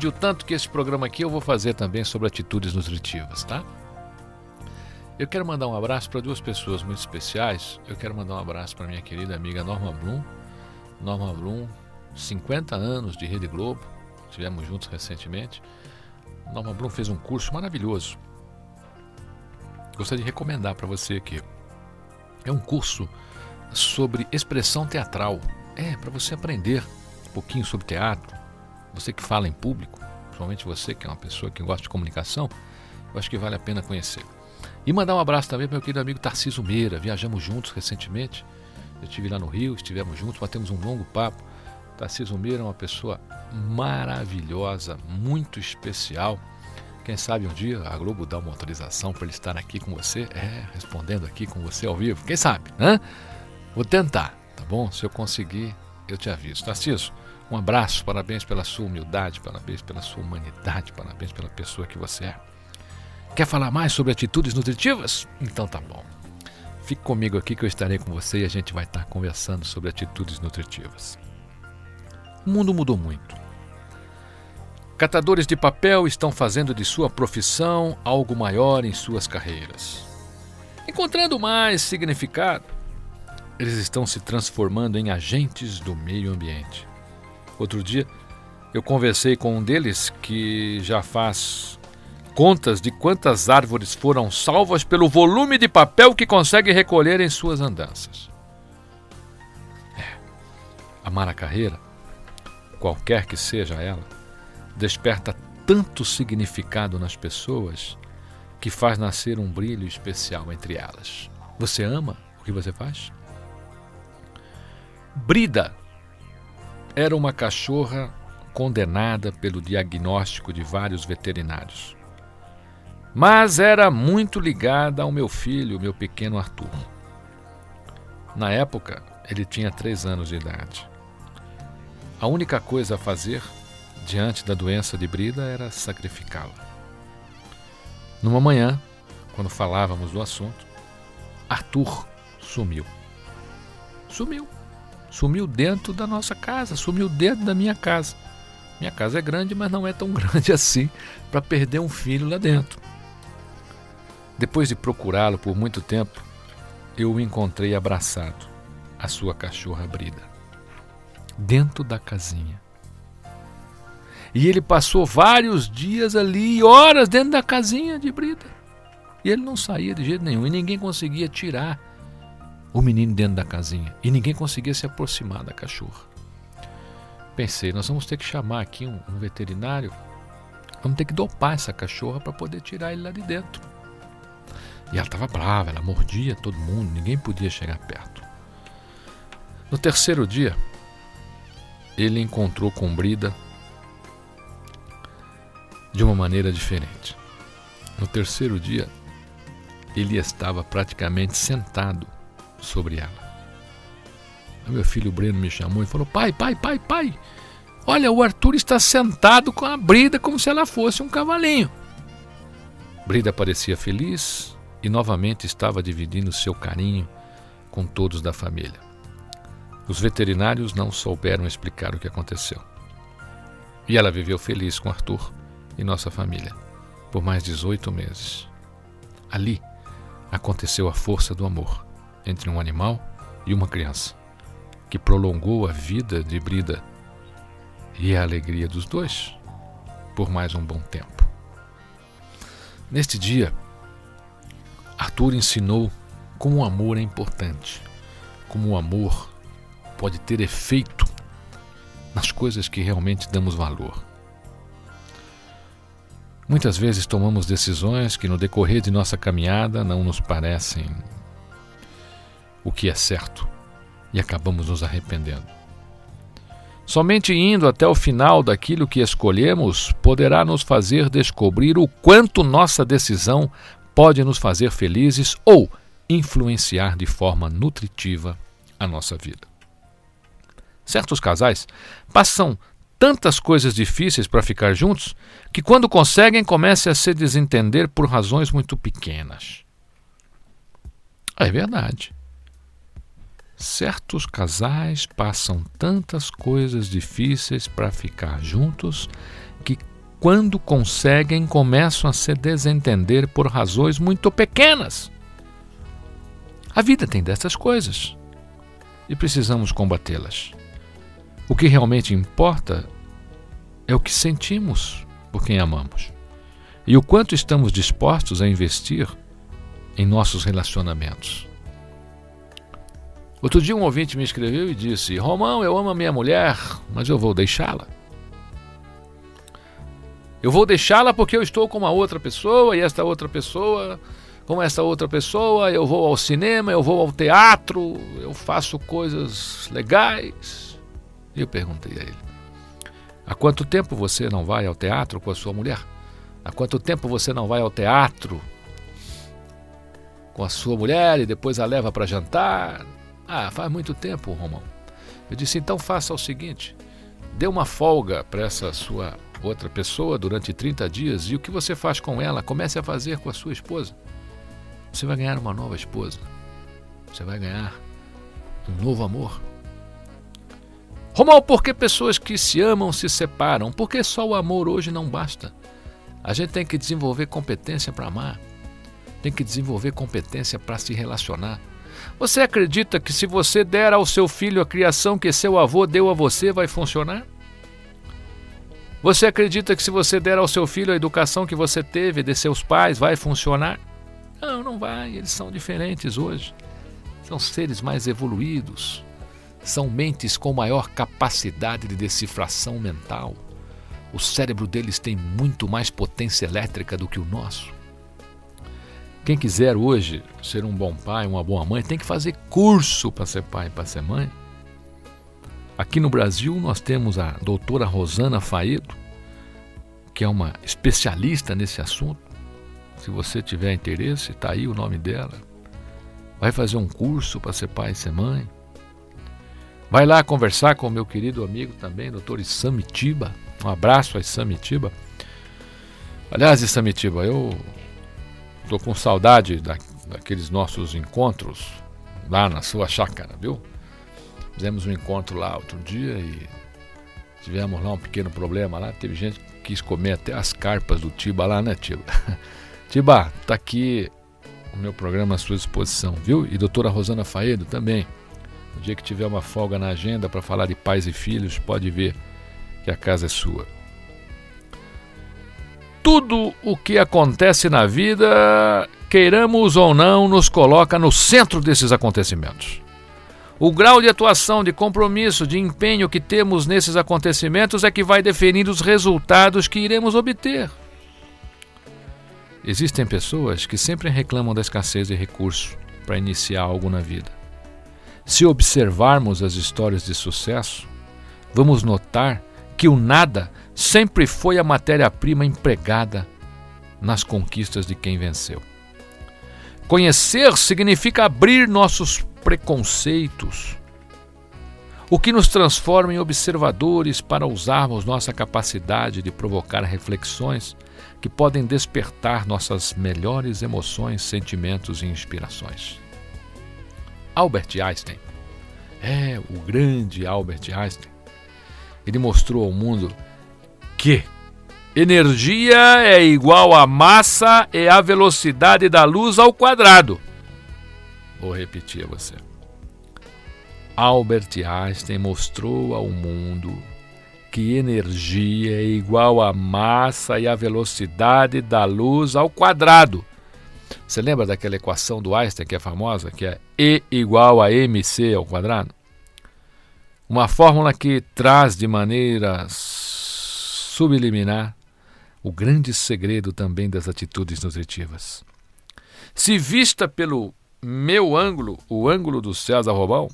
liberdade. O tanto que esse programa aqui eu vou fazer também sobre atitudes nutritivas, tá? Eu quero mandar um abraço para duas pessoas muito especiais. Eu quero mandar um abraço para minha querida amiga Norma Blum. Norma Blum, 50 anos de Rede Globo, estivemos juntos recentemente. Norma Blum fez um curso maravilhoso. Gostaria de recomendar para você aqui. É um curso sobre expressão teatral. É, para você aprender um pouquinho sobre teatro. Você que fala em público, principalmente você que é uma pessoa que gosta de comunicação, eu acho que vale a pena conhecer. E mandar um abraço também para meu querido amigo Tarciso Meira. Viajamos juntos recentemente. Eu estive lá no Rio, estivemos juntos, batemos um longo papo. Tarciso Meira é uma pessoa maravilhosa, muito especial. Quem sabe um dia a Globo dá uma autorização para ele estar aqui com você, é, respondendo aqui com você ao vivo. Quem sabe, né? Vou tentar, tá bom? Se eu conseguir, eu te aviso. Tarciso, um abraço, parabéns pela sua humildade, parabéns pela sua humanidade, parabéns pela pessoa que você é. Quer falar mais sobre atitudes nutritivas? Então tá bom. Fique comigo aqui que eu estarei com você e a gente vai estar conversando sobre atitudes nutritivas. O mundo mudou muito. Catadores de papel estão fazendo de sua profissão algo maior em suas carreiras. Encontrando mais significado, eles estão se transformando em agentes do meio ambiente. Outro dia, eu conversei com um deles que já faz contas de quantas árvores foram salvas pelo volume de papel que consegue recolher em suas andanças. É, amar a carreira, qualquer que seja ela, desperta tanto significado nas pessoas que faz nascer um brilho especial entre elas. Você ama o que você faz? Brida era uma cachorra condenada pelo diagnóstico de vários veterinários. Mas era muito ligada ao meu filho, meu pequeno Arthur. Na época, ele tinha três anos de idade. A única coisa a fazer diante da doença de Brida era sacrificá-la. Numa manhã, quando falávamos do assunto, Arthur sumiu. Sumiu. Sumiu dentro da nossa casa, sumiu dentro da minha casa. Minha casa é grande, mas não é tão grande assim para perder um filho lá dentro. Depois de procurá-lo por muito tempo, eu o encontrei abraçado, a sua cachorra Brida, dentro da casinha. E ele passou vários dias ali, horas dentro da casinha de Brida. E ele não saía de jeito nenhum, e ninguém conseguia tirar o menino dentro da casinha. E ninguém conseguia se aproximar da cachorra. Pensei, nós vamos ter que chamar aqui um, um veterinário, vamos ter que dopar essa cachorra para poder tirar ele lá de dentro. E ela estava brava, ela mordia todo mundo, ninguém podia chegar perto. No terceiro dia, ele encontrou com Brida de uma maneira diferente. No terceiro dia, ele estava praticamente sentado sobre ela. O meu filho Breno me chamou e falou: Pai, pai, pai, pai, olha, o Arthur está sentado com a Brida como se ela fosse um cavalinho. Brida parecia feliz e novamente estava dividindo seu carinho com todos da família. Os veterinários não souberam explicar o que aconteceu. E ela viveu feliz com Arthur e nossa família por mais 18 meses. Ali aconteceu a força do amor entre um animal e uma criança, que prolongou a vida de Brida e a alegria dos dois por mais um bom tempo. Neste dia, Arthur ensinou como o amor é importante, como o amor pode ter efeito nas coisas que realmente damos valor. Muitas vezes tomamos decisões que no decorrer de nossa caminhada não nos parecem o que é certo e acabamos nos arrependendo. Somente indo até o final daquilo que escolhemos poderá nos fazer descobrir o quanto nossa decisão pode nos fazer felizes ou influenciar de forma nutritiva a nossa vida. Certos casais passam tantas coisas difíceis para ficar juntos que, quando conseguem, começam a se desentender por razões muito pequenas. É verdade. Certos casais passam tantas coisas difíceis para ficar juntos que, quando conseguem, começam a se desentender por razões muito pequenas. A vida tem dessas coisas e precisamos combatê-las. O que realmente importa é o que sentimos por quem amamos e o quanto estamos dispostos a investir em nossos relacionamentos. Outro dia um ouvinte me escreveu e disse: Romão, eu amo a minha mulher, mas eu vou deixá-la. Eu vou deixá-la porque eu estou com uma outra pessoa e esta outra pessoa, com essa outra pessoa, eu vou ao cinema, eu vou ao teatro, eu faço coisas legais. E eu perguntei a ele: Há quanto tempo você não vai ao teatro com a sua mulher? Há quanto tempo você não vai ao teatro com a sua mulher e depois a leva para jantar? Ah, faz muito tempo, Romão. Eu disse: então faça o seguinte: dê uma folga para essa sua outra pessoa durante 30 dias e o que você faz com ela, comece a fazer com a sua esposa. Você vai ganhar uma nova esposa. Você vai ganhar um novo amor. Romão, por que pessoas que se amam se separam? Porque só o amor hoje não basta. A gente tem que desenvolver competência para amar, tem que desenvolver competência para se relacionar. Você acredita que se você der ao seu filho a criação que seu avô deu a você, vai funcionar? Você acredita que se você der ao seu filho a educação que você teve de seus pais, vai funcionar? Não, não vai. Eles são diferentes hoje. São seres mais evoluídos são mentes com maior capacidade de decifração mental. O cérebro deles tem muito mais potência elétrica do que o nosso. Quem quiser hoje ser um bom pai, uma boa mãe, tem que fazer curso para ser pai e para ser mãe. Aqui no Brasil nós temos a doutora Rosana Faedo, que é uma especialista nesse assunto. Se você tiver interesse, está aí o nome dela. Vai fazer um curso para ser pai e ser mãe. Vai lá conversar com o meu querido amigo também, doutor Isamitiba. Um abraço a Isamitiba. Aliás, Isamitiba, eu estou com saudade da, daqueles nossos encontros lá na sua chácara, viu? Fizemos um encontro lá outro dia e tivemos lá um pequeno problema lá. Teve gente que quis comer até as carpas do Tiba lá, né, Tiba? Tiba, tá aqui o meu programa à sua disposição, viu? E doutora Rosana Faedo também. No dia que tiver uma folga na agenda para falar de pais e filhos, pode ver que a casa é sua. Tudo o que acontece na vida, queiramos ou não, nos coloca no centro desses acontecimentos. O grau de atuação, de compromisso, de empenho que temos nesses acontecimentos é que vai definir os resultados que iremos obter. Existem pessoas que sempre reclamam da escassez de recursos para iniciar algo na vida. Se observarmos as histórias de sucesso, vamos notar que o nada sempre foi a matéria-prima empregada nas conquistas de quem venceu. Conhecer significa abrir nossos preconceitos, o que nos transforma em observadores para usarmos nossa capacidade de provocar reflexões que podem despertar nossas melhores emoções, sentimentos e inspirações. Albert Einstein. É, o grande Albert Einstein. Ele mostrou ao mundo que energia é igual a massa e a velocidade da luz ao quadrado. Vou repetir a você. Albert Einstein mostrou ao mundo que energia é igual à massa e à velocidade da luz ao quadrado. Você lembra daquela equação do Einstein que é famosa, que é E igual a mc ao quadrado? Uma fórmula que traz de maneira subliminar o grande segredo também das atitudes nutritivas. Se vista pelo meu ângulo, o ângulo do César Robão,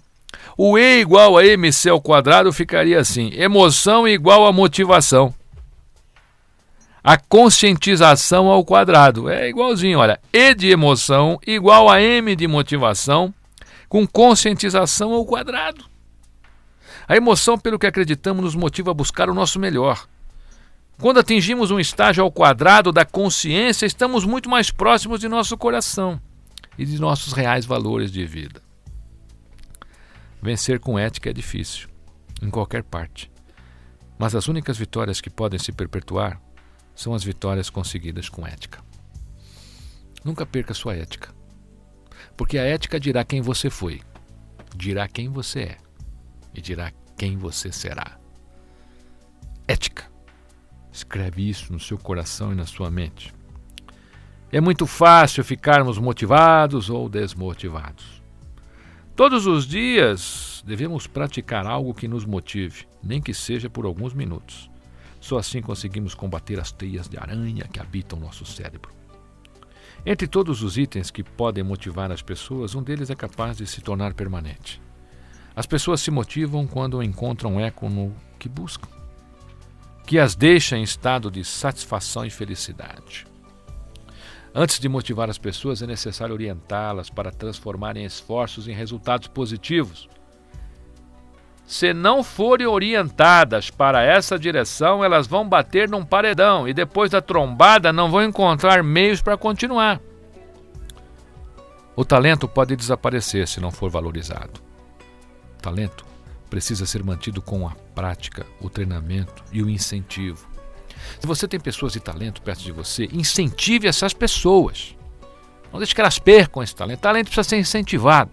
o E igual a MC ao quadrado ficaria assim: emoção igual a motivação. A conscientização ao quadrado. É igualzinho, olha. E de emoção igual a M de motivação com conscientização ao quadrado. A emoção, pelo que acreditamos, nos motiva a buscar o nosso melhor. Quando atingimos um estágio ao quadrado da consciência, estamos muito mais próximos de nosso coração e de nossos reais valores de vida. Vencer com ética é difícil, em qualquer parte. Mas as únicas vitórias que podem se perpetuar são as vitórias conseguidas com ética. Nunca perca sua ética. Porque a ética dirá quem você foi, dirá quem você é e dirá quem você será. Ética. Escreve isso no seu coração e na sua mente. É muito fácil ficarmos motivados ou desmotivados. Todos os dias devemos praticar algo que nos motive, nem que seja por alguns minutos. Só assim conseguimos combater as teias de aranha que habitam nosso cérebro. Entre todos os itens que podem motivar as pessoas, um deles é capaz de se tornar permanente. As pessoas se motivam quando encontram eco no que buscam, que as deixa em estado de satisfação e felicidade. Antes de motivar as pessoas, é necessário orientá-las para transformarem esforços em resultados positivos. Se não forem orientadas para essa direção, elas vão bater num paredão e depois da trombada não vão encontrar meios para continuar. O talento pode desaparecer se não for valorizado. Talento precisa ser mantido com a prática, o treinamento e o incentivo. Se você tem pessoas de talento perto de você, incentive essas pessoas. Não deixe que elas percam esse talento. O talento precisa ser incentivado.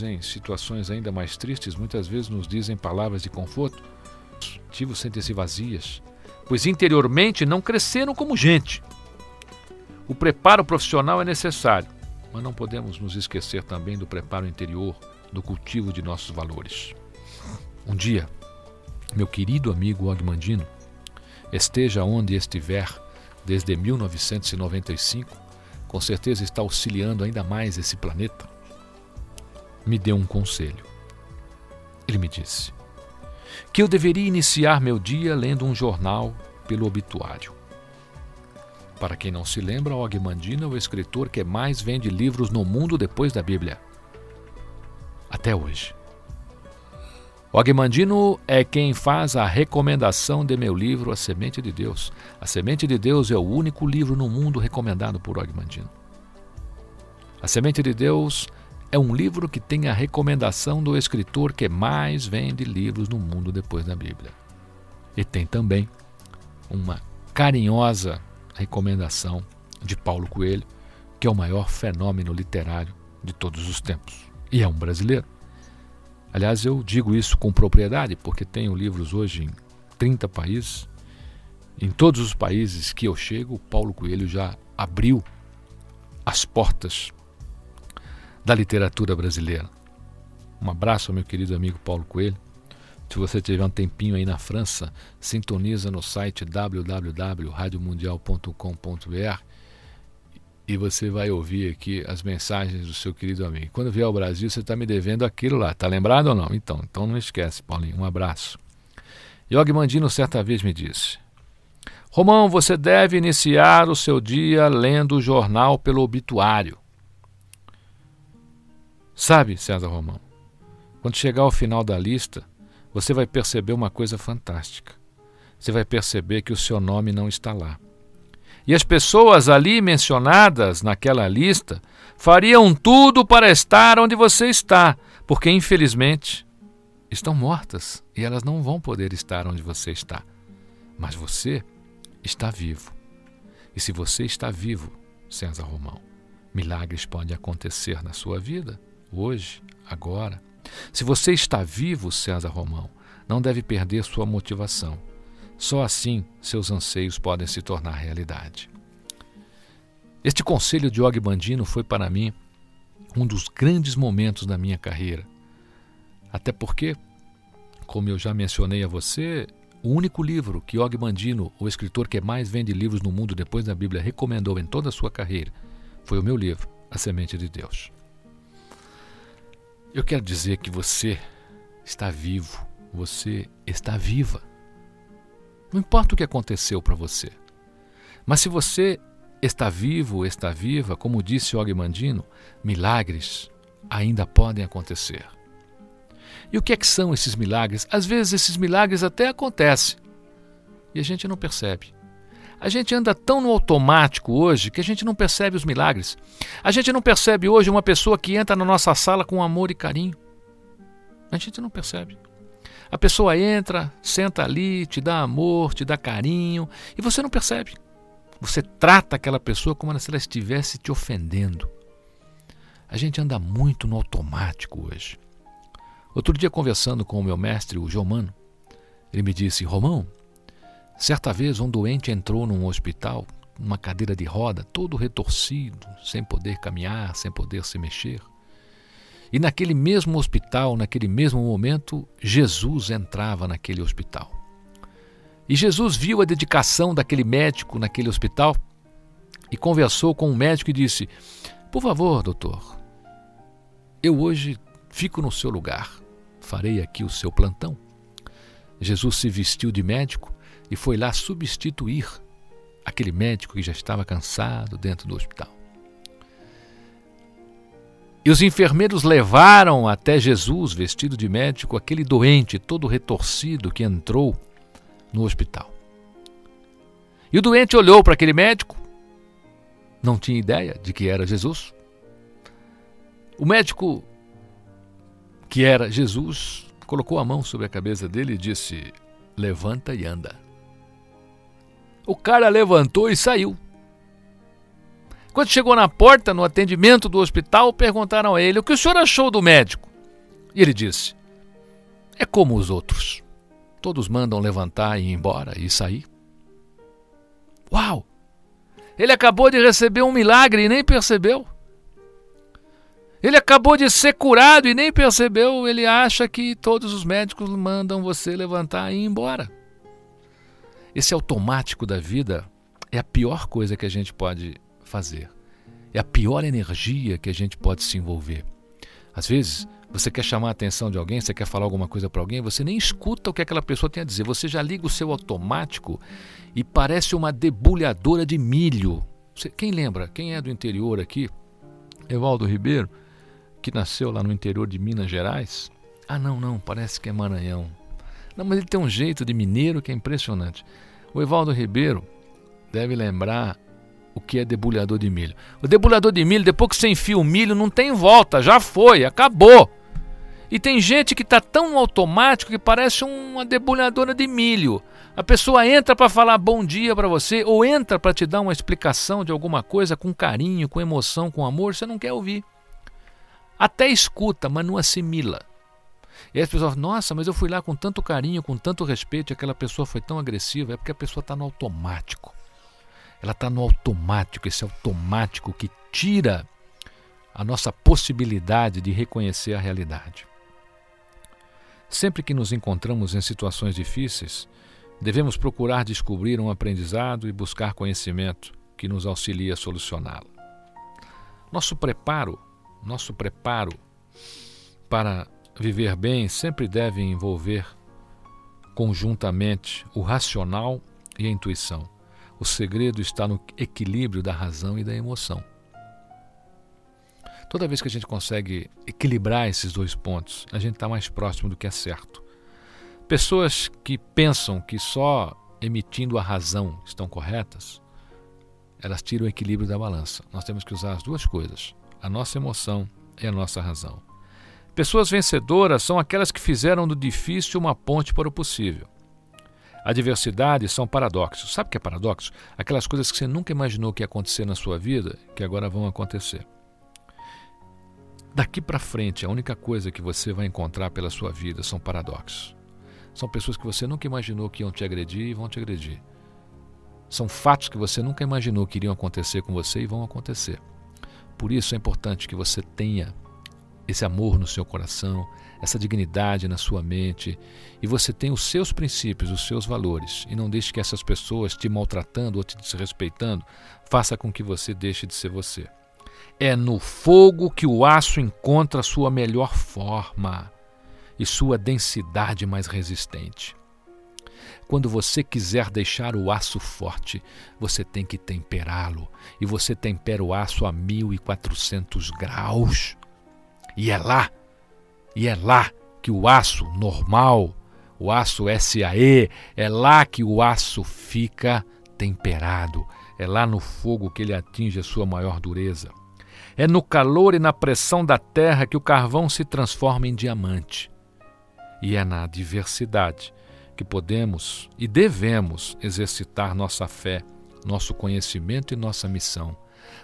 Em situações ainda mais tristes, muitas vezes nos dizem palavras de conforto. Os sentem-se vazias, pois interiormente não cresceram como gente. O preparo profissional é necessário, mas não podemos nos esquecer também do preparo interior, do cultivo de nossos valores. Um dia, meu querido amigo Ogmandino, esteja onde estiver desde 1995, com certeza está auxiliando ainda mais esse planeta, me deu um conselho. Ele me disse que eu deveria iniciar meu dia lendo um jornal pelo obituário. Para quem não se lembra, Ogmandino é o escritor que mais vende livros no mundo depois da Bíblia. Até hoje. O Agmandino é quem faz a recomendação de meu livro A Semente de Deus. A Semente de Deus é o único livro no mundo recomendado por Agmandino. A Semente de Deus é um livro que tem a recomendação do escritor que mais vende livros no mundo depois da Bíblia. E tem também uma carinhosa recomendação de Paulo Coelho, que é o maior fenômeno literário de todos os tempos. E é um brasileiro. Aliás, eu digo isso com propriedade, porque tenho livros hoje em 30 países. Em todos os países que eu chego, Paulo Coelho já abriu as portas da literatura brasileira. Um abraço ao meu querido amigo Paulo Coelho. Se você tiver um tempinho aí na França, sintoniza no site www.radiomundial.com.br e você vai ouvir aqui as mensagens do seu querido amigo. Quando vier ao Brasil, você está me devendo aquilo lá. Tá lembrado ou não? Então, então não esquece, Paulinho. Um abraço. Yogi Mandino certa vez me disse: Romão, você deve iniciar o seu dia lendo o jornal pelo obituário. Sabe, César Romão, quando chegar ao final da lista, você vai perceber uma coisa fantástica. Você vai perceber que o seu nome não está lá. E as pessoas ali mencionadas naquela lista fariam tudo para estar onde você está, porque infelizmente estão mortas e elas não vão poder estar onde você está. Mas você está vivo. E se você está vivo, César Romão, milagres podem acontecer na sua vida hoje, agora. Se você está vivo, César Romão, não deve perder sua motivação. Só assim seus anseios podem se tornar realidade. Este conselho de Og Bandino foi para mim um dos grandes momentos da minha carreira. Até porque, como eu já mencionei a você, o único livro que Og Bandino, o escritor que mais vende livros no mundo depois da Bíblia, recomendou em toda a sua carreira, foi o meu livro, A Semente de Deus. Eu quero dizer que você está vivo, você está viva. Não importa o que aconteceu para você. Mas se você está vivo, está viva, como disse Og Mandino, milagres ainda podem acontecer. E o que é que são esses milagres? Às vezes esses milagres até acontecem e a gente não percebe. A gente anda tão no automático hoje que a gente não percebe os milagres. A gente não percebe hoje uma pessoa que entra na nossa sala com amor e carinho. A gente não percebe. A pessoa entra, senta ali, te dá amor, te dá carinho e você não percebe. Você trata aquela pessoa como se ela estivesse te ofendendo. A gente anda muito no automático hoje. Outro dia, conversando com o meu mestre, o Jomano, ele me disse: Romão, certa vez um doente entrou num hospital, numa cadeira de roda, todo retorcido, sem poder caminhar, sem poder se mexer. E naquele mesmo hospital, naquele mesmo momento, Jesus entrava naquele hospital. E Jesus viu a dedicação daquele médico naquele hospital e conversou com o médico e disse: Por favor, doutor, eu hoje fico no seu lugar, farei aqui o seu plantão. Jesus se vestiu de médico e foi lá substituir aquele médico que já estava cansado dentro do hospital. E os enfermeiros levaram até Jesus, vestido de médico, aquele doente todo retorcido que entrou no hospital. E o doente olhou para aquele médico, não tinha ideia de que era Jesus. O médico, que era Jesus, colocou a mão sobre a cabeça dele e disse: Levanta e anda. O cara levantou e saiu. Quando chegou na porta, no atendimento do hospital, perguntaram a ele o que o senhor achou do médico. E ele disse: É como os outros. Todos mandam levantar e ir embora e sair. Uau! Ele acabou de receber um milagre e nem percebeu. Ele acabou de ser curado e nem percebeu. Ele acha que todos os médicos mandam você levantar e ir embora. Esse automático da vida é a pior coisa que a gente pode fazer. É a pior energia que a gente pode se envolver. Às vezes, você quer chamar a atenção de alguém, você quer falar alguma coisa para alguém, você nem escuta o que aquela pessoa tem a dizer. Você já liga o seu automático e parece uma debulhadora de milho. Você, quem lembra? Quem é do interior aqui? Evaldo Ribeiro, que nasceu lá no interior de Minas Gerais. Ah, não, não, parece que é Maranhão. Não, mas ele tem um jeito de mineiro que é impressionante. O Evaldo Ribeiro deve lembrar o que é debulhador de milho. O debulhador de milho, depois que você enfia o milho, não tem volta, já foi, acabou. E tem gente que está tão automático que parece uma debulhadora de milho. A pessoa entra para falar bom dia para você ou entra para te dar uma explicação de alguma coisa com carinho, com emoção, com amor, você não quer ouvir. Até escuta, mas não assimila. E aí as pessoas nossa, mas eu fui lá com tanto carinho, com tanto respeito, e aquela pessoa foi tão agressiva. É porque a pessoa está no automático. Ela está no automático, esse automático que tira a nossa possibilidade de reconhecer a realidade. Sempre que nos encontramos em situações difíceis, devemos procurar descobrir um aprendizado e buscar conhecimento que nos auxilie a solucioná-lo. Nosso preparo, nosso preparo para viver bem sempre deve envolver conjuntamente o racional e a intuição. O segredo está no equilíbrio da razão e da emoção. Toda vez que a gente consegue equilibrar esses dois pontos, a gente está mais próximo do que é certo. Pessoas que pensam que só emitindo a razão estão corretas, elas tiram o equilíbrio da balança. Nós temos que usar as duas coisas, a nossa emoção e a nossa razão. Pessoas vencedoras são aquelas que fizeram do difícil uma ponte para o possível. A diversidade são paradoxos. Sabe o que é paradoxo? Aquelas coisas que você nunca imaginou que ia acontecer na sua vida, que agora vão acontecer. Daqui para frente, a única coisa que você vai encontrar pela sua vida são paradoxos. São pessoas que você nunca imaginou que iam te agredir e vão te agredir. São fatos que você nunca imaginou que iriam acontecer com você e vão acontecer. Por isso é importante que você tenha esse amor no seu coração, essa dignidade na sua mente e você tenha os seus princípios, os seus valores e não deixe que essas pessoas te maltratando ou te desrespeitando faça com que você deixe de ser você. É no fogo que o aço encontra sua melhor forma e sua densidade mais resistente. Quando você quiser deixar o aço forte, você tem que temperá-lo. E você tempera o aço a 1400 graus. E é lá, e é lá que o aço normal, o aço SAE, é lá que o aço fica temperado. É lá no fogo que ele atinge a sua maior dureza. É no calor e na pressão da terra que o carvão se transforma em diamante. E é na adversidade que podemos e devemos exercitar nossa fé, nosso conhecimento e nossa missão.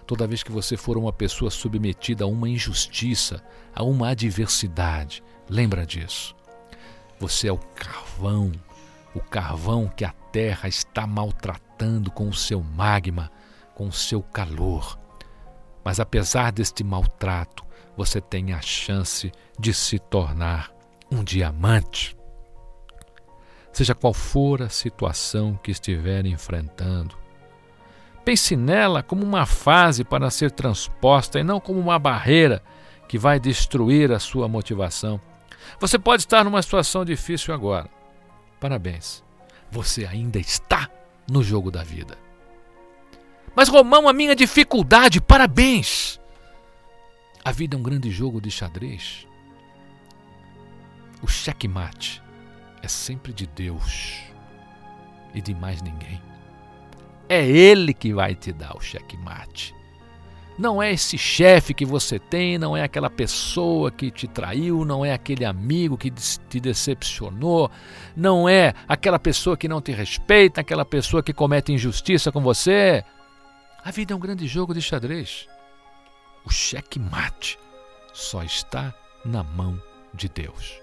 Toda vez que você for uma pessoa submetida a uma injustiça, a uma adversidade, lembra disso. Você é o carvão, o carvão que a terra está maltratando com o seu magma, com o seu calor. Mas apesar deste maltrato, você tem a chance de se tornar um diamante. Seja qual for a situação que estiver enfrentando, pense nela como uma fase para ser transposta e não como uma barreira que vai destruir a sua motivação. Você pode estar numa situação difícil agora. Parabéns, você ainda está no jogo da vida. Mas Romão, a minha dificuldade, parabéns! A vida é um grande jogo de xadrez. O checkmate é sempre de Deus e de mais ninguém. É Ele que vai te dar o checkmate. Não é esse chefe que você tem, não é aquela pessoa que te traiu, não é aquele amigo que te decepcionou, não é aquela pessoa que não te respeita, aquela pessoa que comete injustiça com você. A vida é um grande jogo de xadrez. O checkmate só está na mão de Deus.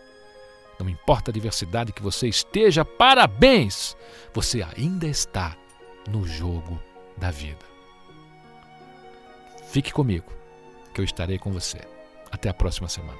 Não importa a diversidade que você esteja, parabéns! Você ainda está no jogo da vida. Fique comigo, que eu estarei com você. Até a próxima semana.